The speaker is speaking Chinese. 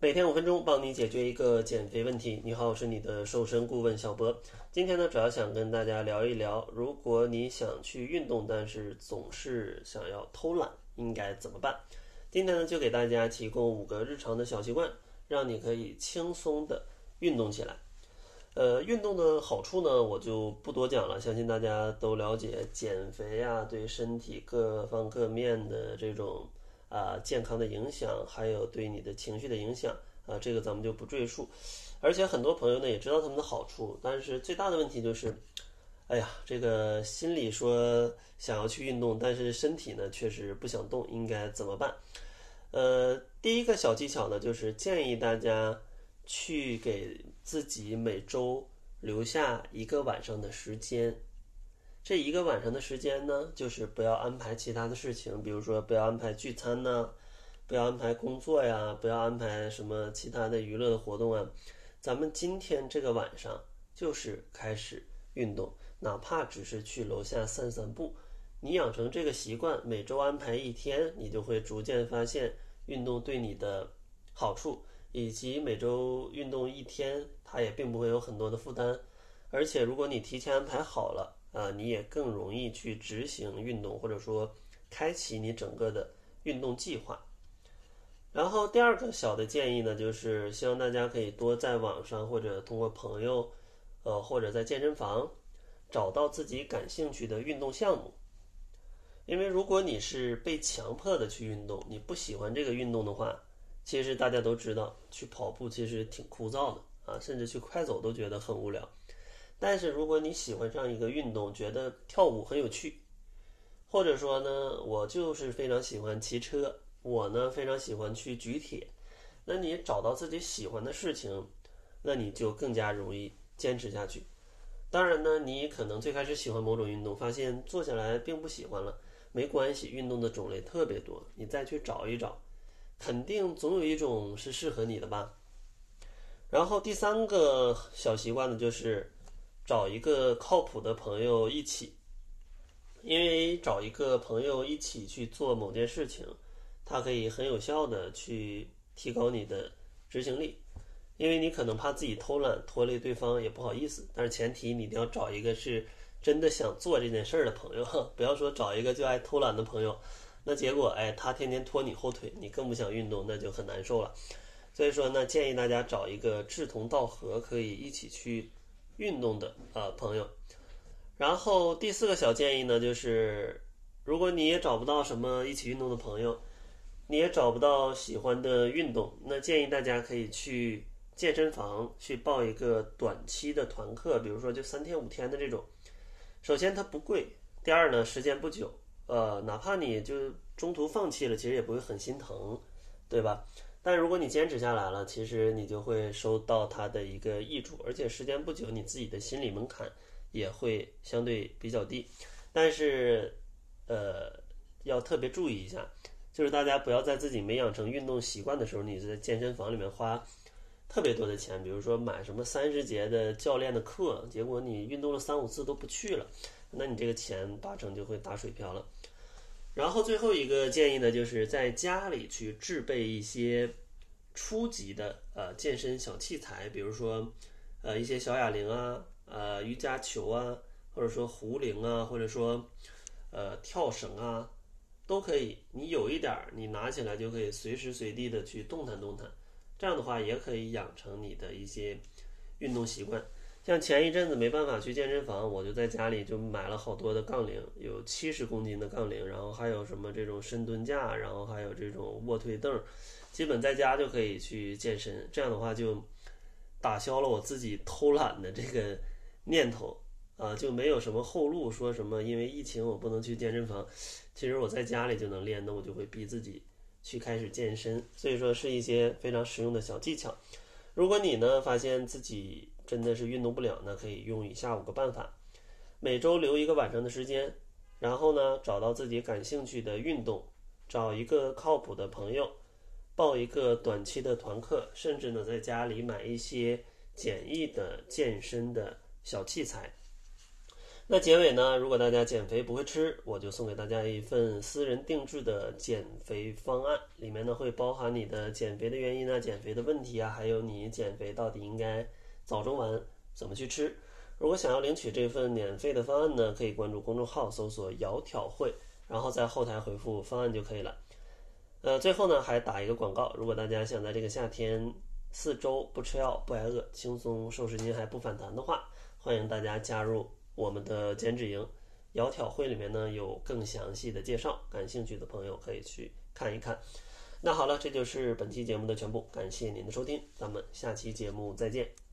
每天五分钟，帮你解决一个减肥问题。你好，我是你的瘦身顾问小博。今天呢，主要想跟大家聊一聊，如果你想去运动，但是总是想要偷懒，应该怎么办？今天呢，就给大家提供五个日常的小习惯，让你可以轻松的运动起来。呃，运动的好处呢，我就不多讲了，相信大家都了解，减肥啊，对身体各方各面的这种。啊，健康的影响，还有对你的情绪的影响啊，这个咱们就不赘述。而且很多朋友呢也知道他们的好处，但是最大的问题就是，哎呀，这个心里说想要去运动，但是身体呢确实不想动，应该怎么办？呃，第一个小技巧呢，就是建议大家去给自己每周留下一个晚上的时间。这一个晚上的时间呢，就是不要安排其他的事情，比如说不要安排聚餐呢，不要安排工作呀，不要安排什么其他的娱乐的活动啊。咱们今天这个晚上就是开始运动，哪怕只是去楼下散散步。你养成这个习惯，每周安排一天，你就会逐渐发现运动对你的好处，以及每周运动一天，它也并不会有很多的负担。而且如果你提前安排好了。啊，你也更容易去执行运动，或者说开启你整个的运动计划。然后第二个小的建议呢，就是希望大家可以多在网上或者通过朋友，呃，或者在健身房找到自己感兴趣的运动项目。因为如果你是被强迫的去运动，你不喜欢这个运动的话，其实大家都知道，去跑步其实挺枯燥的啊，甚至去快走都觉得很无聊。但是如果你喜欢上一个运动，觉得跳舞很有趣，或者说呢，我就是非常喜欢骑车，我呢非常喜欢去举铁，那你找到自己喜欢的事情，那你就更加容易坚持下去。当然呢，你可能最开始喜欢某种运动，发现做下来并不喜欢了，没关系，运动的种类特别多，你再去找一找，肯定总有一种是适合你的吧。然后第三个小习惯呢，就是。找一个靠谱的朋友一起，因为找一个朋友一起去做某件事情，它可以很有效的去提高你的执行力。因为你可能怕自己偷懒拖累对方也不好意思，但是前提你一定要找一个是真的想做这件事儿的朋友，不要说找一个就爱偷懒的朋友，那结果哎他天天拖你后腿，你更不想运动，那就很难受了。所以说呢，建议大家找一个志同道合，可以一起去。运动的啊朋友，然后第四个小建议呢，就是如果你也找不到什么一起运动的朋友，你也找不到喜欢的运动，那建议大家可以去健身房去报一个短期的团课，比如说就三天五天的这种。首先它不贵，第二呢时间不久，呃，哪怕你就中途放弃了，其实也不会很心疼，对吧？但如果你坚持下来了，其实你就会收到它的一个益处，而且时间不久，你自己的心理门槛也会相对比较低。但是，呃，要特别注意一下，就是大家不要在自己没养成运动习惯的时候，你在健身房里面花特别多的钱，比如说买什么三十节的教练的课，结果你运动了三五次都不去了，那你这个钱八成就会打水漂了。然后最后一个建议呢，就是在家里去制备一些初级的呃健身小器材，比如说呃一些小哑铃啊、呃瑜伽球啊，或者说壶铃啊，或者说呃跳绳啊，都可以。你有一点儿，你拿起来就可以随时随地的去动弹动弹，这样的话也可以养成你的一些运动习惯。像前一阵子没办法去健身房，我就在家里就买了好多的杠铃，有七十公斤的杠铃，然后还有什么这种深蹲架，然后还有这种卧推凳，基本在家就可以去健身。这样的话就打消了我自己偷懒的这个念头啊，就没有什么后路，说什么因为疫情我不能去健身房，其实我在家里就能练，那我就会逼自己去开始健身。所以说是一些非常实用的小技巧。如果你呢发现自己，真的是运动不了那，可以用以下五个办法：每周留一个晚上的时间，然后呢找到自己感兴趣的运动，找一个靠谱的朋友，报一个短期的团课，甚至呢在家里买一些简易的健身的小器材。那结尾呢，如果大家减肥不会吃，我就送给大家一份私人定制的减肥方案，里面呢会包含你的减肥的原因啊、减肥的问题啊，还有你减肥到底应该早中晚怎么去吃。如果想要领取这份免费的方案呢，可以关注公众号搜索“窈窕会”，然后在后台回复“方案”就可以了。呃，最后呢还打一个广告，如果大家想在这个夏天四周不吃药不挨饿，轻松瘦十斤还不反弹的话，欢迎大家加入我们的减脂营“窈窕会”里面呢有更详细的介绍，感兴趣的朋友可以去看一看。那好了，这就是本期节目的全部，感谢您的收听，咱们下期节目再见。